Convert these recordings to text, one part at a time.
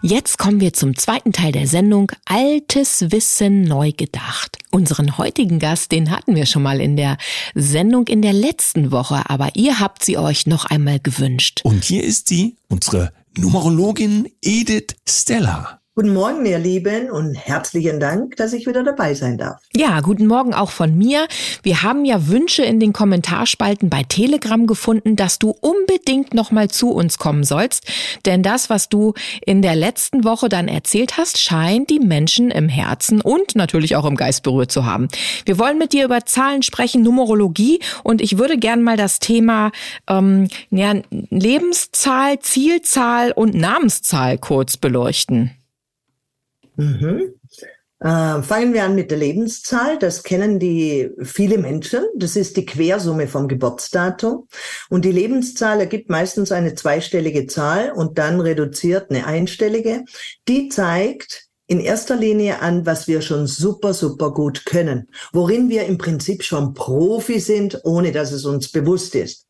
Jetzt kommen wir zum zweiten Teil der Sendung Altes Wissen neu gedacht. Unseren heutigen Gast, den hatten wir schon mal in der Sendung in der letzten Woche, aber ihr habt sie euch noch einmal gewünscht. Und hier ist sie, unsere Numerologin Edith Stella. Guten Morgen, ihr Lieben, und herzlichen Dank, dass ich wieder dabei sein darf. Ja, guten Morgen auch von mir. Wir haben ja Wünsche in den Kommentarspalten bei Telegram gefunden, dass du unbedingt nochmal zu uns kommen sollst. Denn das, was du in der letzten Woche dann erzählt hast, scheint die Menschen im Herzen und natürlich auch im Geist berührt zu haben. Wir wollen mit dir über Zahlen sprechen, Numerologie, und ich würde gern mal das Thema ähm, ja, Lebenszahl, Zielzahl und Namenszahl kurz beleuchten. Mhm. Äh, fangen wir an mit der Lebenszahl. Das kennen die viele Menschen. Das ist die Quersumme vom Geburtsdatum. Und die Lebenszahl ergibt meistens eine zweistellige Zahl und dann reduziert eine einstellige. Die zeigt in erster Linie an, was wir schon super, super gut können. Worin wir im Prinzip schon Profi sind, ohne dass es uns bewusst ist.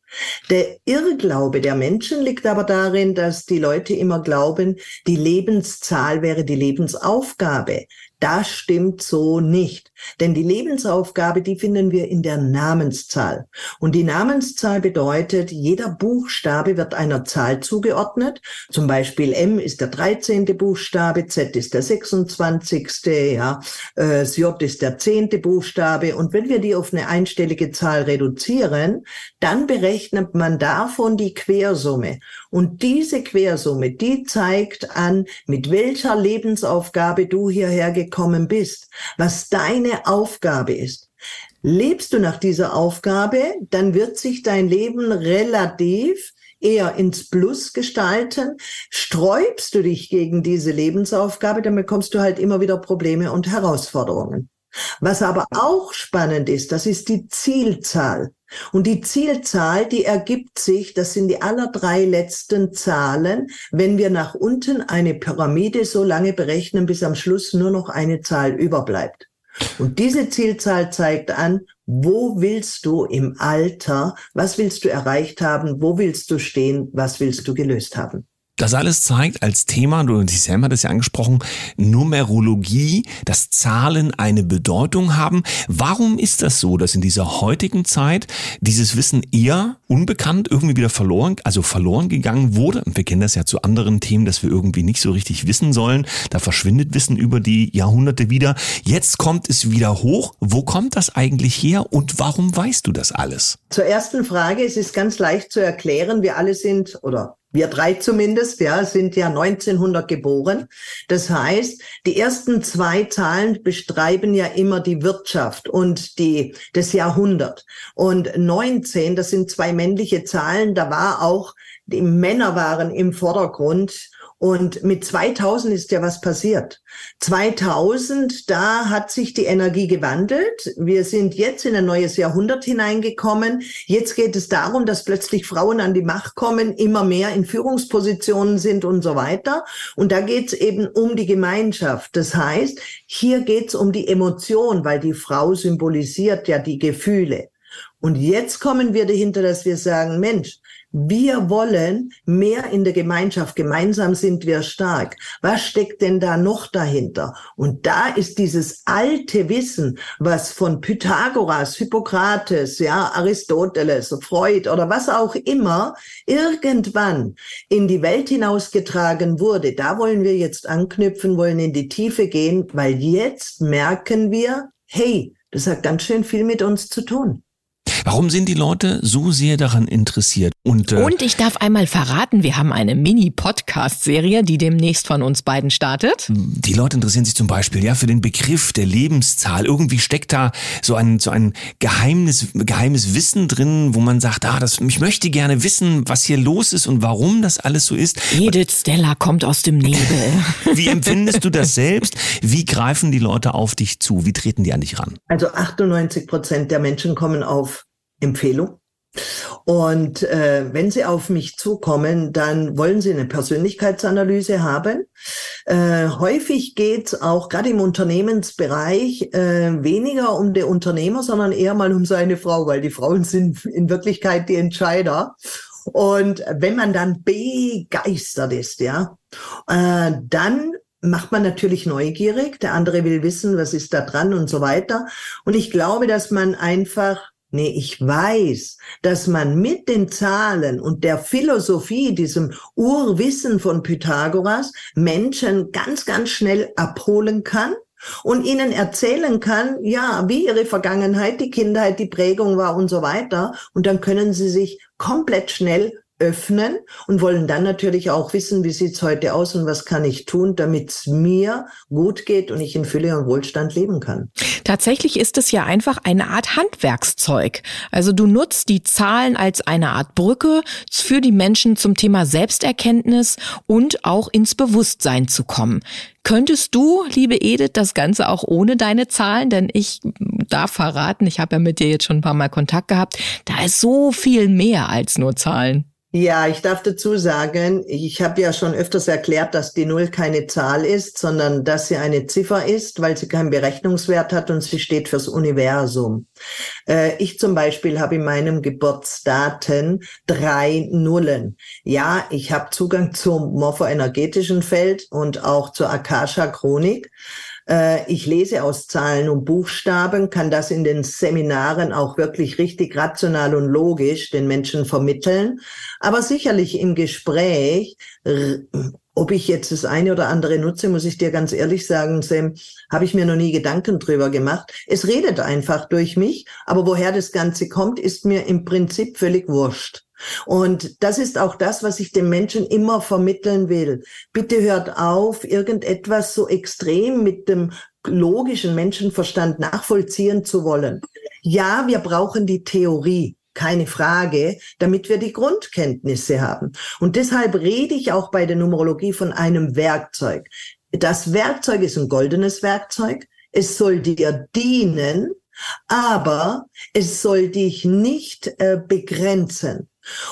Der Irrglaube der Menschen liegt aber darin, dass die Leute immer glauben, die Lebenszahl wäre die Lebensaufgabe. Das stimmt so nicht. Denn die Lebensaufgabe, die finden wir in der Namenszahl. Und die Namenszahl bedeutet, jeder Buchstabe wird einer Zahl zugeordnet. Zum Beispiel M ist der 13. Buchstabe, Z ist der 26. Ja, äh, J ist der 10. Buchstabe. Und wenn wir die auf eine einstellige Zahl reduzieren, dann berechnet man davon die Quersumme. Und diese Quersumme, die zeigt an, mit welcher Lebensaufgabe du hierher gekommen bist, was deine Aufgabe ist. Lebst du nach dieser Aufgabe, dann wird sich dein Leben relativ eher ins Plus gestalten. Sträubst du dich gegen diese Lebensaufgabe, dann bekommst du halt immer wieder Probleme und Herausforderungen. Was aber auch spannend ist, das ist die Zielzahl. Und die Zielzahl, die ergibt sich, das sind die aller drei letzten Zahlen, wenn wir nach unten eine Pyramide so lange berechnen, bis am Schluss nur noch eine Zahl überbleibt. Und diese Zielzahl zeigt an, wo willst du im Alter, was willst du erreicht haben, wo willst du stehen, was willst du gelöst haben. Das alles zeigt als Thema, du und Sam hat es ja angesprochen, Numerologie, dass Zahlen eine Bedeutung haben. Warum ist das so, dass in dieser heutigen Zeit dieses Wissen eher unbekannt irgendwie wieder verloren, also verloren gegangen wurde? Und wir kennen das ja zu anderen Themen, dass wir irgendwie nicht so richtig wissen sollen. Da verschwindet Wissen über die Jahrhunderte wieder. Jetzt kommt es wieder hoch. Wo kommt das eigentlich her und warum weißt du das alles? Zur ersten Frage, es ist ganz leicht zu erklären. Wir alle sind oder wir drei zumindest, ja, sind ja 1900 geboren. Das heißt, die ersten zwei Zahlen beschreiben ja immer die Wirtschaft und die, das Jahrhundert. Und 19, das sind zwei männliche Zahlen, da war auch, die Männer waren im Vordergrund und mit 2000 ist ja was passiert. 2000, da hat sich die Energie gewandelt. Wir sind jetzt in ein neues Jahrhundert hineingekommen. Jetzt geht es darum, dass plötzlich Frauen an die Macht kommen, immer mehr in Führungspositionen sind und so weiter. Und da geht es eben um die Gemeinschaft. Das heißt, hier geht es um die Emotion, weil die Frau symbolisiert ja die Gefühle. Und jetzt kommen wir dahinter, dass wir sagen, Mensch, wir wollen mehr in der Gemeinschaft. Gemeinsam sind wir stark. Was steckt denn da noch dahinter? Und da ist dieses alte Wissen, was von Pythagoras, Hippokrates, ja, Aristoteles, Freud oder was auch immer irgendwann in die Welt hinausgetragen wurde. Da wollen wir jetzt anknüpfen, wollen in die Tiefe gehen, weil jetzt merken wir, hey, das hat ganz schön viel mit uns zu tun. Warum sind die Leute so sehr daran interessiert? Und, äh, und ich darf einmal verraten, wir haben eine Mini-Podcast-Serie, die demnächst von uns beiden startet. Die Leute interessieren sich zum Beispiel ja für den Begriff der Lebenszahl. Irgendwie steckt da so ein, so ein Geheimnis, geheimes Wissen drin, wo man sagt, ah, das, ich möchte gerne wissen, was hier los ist und warum das alles so ist. Edith Stella kommt aus dem Nebel. Wie empfindest du das selbst? Wie greifen die Leute auf dich zu? Wie treten die an dich ran? Also 98 Prozent der Menschen kommen auf Empfehlung. Und äh, wenn Sie auf mich zukommen, dann wollen Sie eine Persönlichkeitsanalyse haben. Äh, häufig geht es auch gerade im Unternehmensbereich äh, weniger um den Unternehmer, sondern eher mal um seine Frau, weil die Frauen sind in Wirklichkeit die Entscheider. Und wenn man dann begeistert ist, ja, äh, dann macht man natürlich neugierig. Der andere will wissen, was ist da dran und so weiter. Und ich glaube, dass man einfach Nee, ich weiß, dass man mit den Zahlen und der Philosophie, diesem Urwissen von Pythagoras, Menschen ganz, ganz schnell abholen kann und ihnen erzählen kann, ja, wie ihre Vergangenheit, die Kindheit, die Prägung war und so weiter. Und dann können sie sich komplett schnell öffnen und wollen dann natürlich auch wissen, wie sieht's heute aus und was kann ich tun, damit es mir gut geht und ich in Fülle und Wohlstand leben kann. Tatsächlich ist es ja einfach eine Art Handwerkszeug. Also du nutzt die Zahlen als eine Art Brücke für die Menschen zum Thema Selbsterkenntnis und auch ins Bewusstsein zu kommen. Könntest du, liebe Edith, das Ganze auch ohne deine Zahlen? Denn ich darf verraten, ich habe ja mit dir jetzt schon ein paar Mal Kontakt gehabt, da ist so viel mehr als nur Zahlen. Ja, ich darf dazu sagen, ich habe ja schon öfters erklärt, dass die Null keine Zahl ist, sondern dass sie eine Ziffer ist, weil sie keinen Berechnungswert hat und sie steht fürs Universum. Äh, ich zum Beispiel habe in meinem Geburtsdaten drei Nullen. Ja, ich habe Zugang zum morphoenergetischen Feld und auch zur Akasha-Chronik. Äh, ich lese aus Zahlen und Buchstaben, kann das in den Seminaren auch wirklich richtig rational und logisch den Menschen vermitteln. Aber sicherlich im Gespräch, ob ich jetzt das eine oder andere nutze, muss ich dir ganz ehrlich sagen, Sam, habe ich mir noch nie Gedanken drüber gemacht. Es redet einfach durch mich, aber woher das Ganze kommt, ist mir im Prinzip völlig wurscht. Und das ist auch das, was ich den Menschen immer vermitteln will. Bitte hört auf, irgendetwas so extrem mit dem logischen Menschenverstand nachvollziehen zu wollen. Ja, wir brauchen die Theorie keine Frage, damit wir die Grundkenntnisse haben. Und deshalb rede ich auch bei der Numerologie von einem Werkzeug. Das Werkzeug ist ein goldenes Werkzeug. Es soll dir dienen, aber es soll dich nicht äh, begrenzen.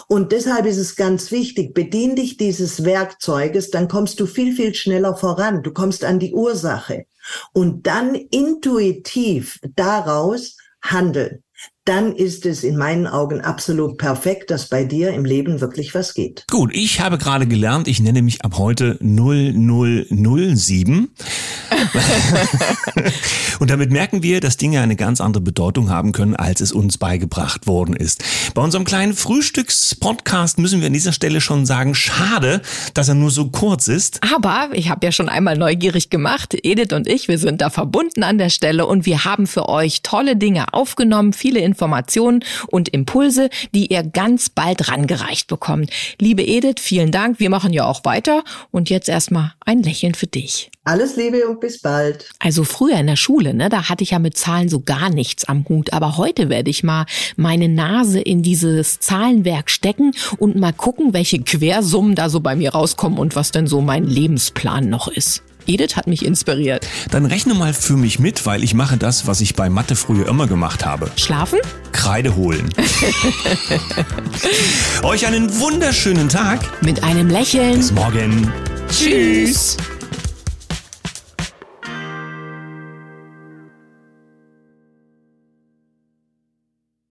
Und deshalb ist es ganz wichtig, bedien dich dieses Werkzeuges, dann kommst du viel, viel schneller voran. Du kommst an die Ursache und dann intuitiv daraus handeln dann ist es in meinen Augen absolut perfekt, dass bei dir im Leben wirklich was geht. Gut, ich habe gerade gelernt, ich nenne mich ab heute 0007. und damit merken wir, dass Dinge eine ganz andere Bedeutung haben können, als es uns beigebracht worden ist. Bei unserem kleinen Frühstückspodcast müssen wir an dieser Stelle schon sagen, schade, dass er nur so kurz ist. Aber ich habe ja schon einmal neugierig gemacht, Edith und ich, wir sind da verbunden an der Stelle und wir haben für euch tolle Dinge aufgenommen, viele Informationen und Impulse, die ihr ganz bald rangereicht bekommt. Liebe Edith, vielen Dank. Wir machen ja auch weiter und jetzt erstmal ein Lächeln für dich. Alles Liebe und bis bald. Also früher in der Schule, ne, da hatte ich ja mit Zahlen so gar nichts am Hut. Aber heute werde ich mal meine Nase in dieses Zahlenwerk stecken und mal gucken, welche Quersummen da so bei mir rauskommen und was denn so mein Lebensplan noch ist. Edith hat mich inspiriert. Dann rechne mal für mich mit, weil ich mache das, was ich bei Mathe früher immer gemacht habe. Schlafen? Kreide holen. Euch einen wunderschönen Tag. Mit einem Lächeln. Bis morgen. Tschüss.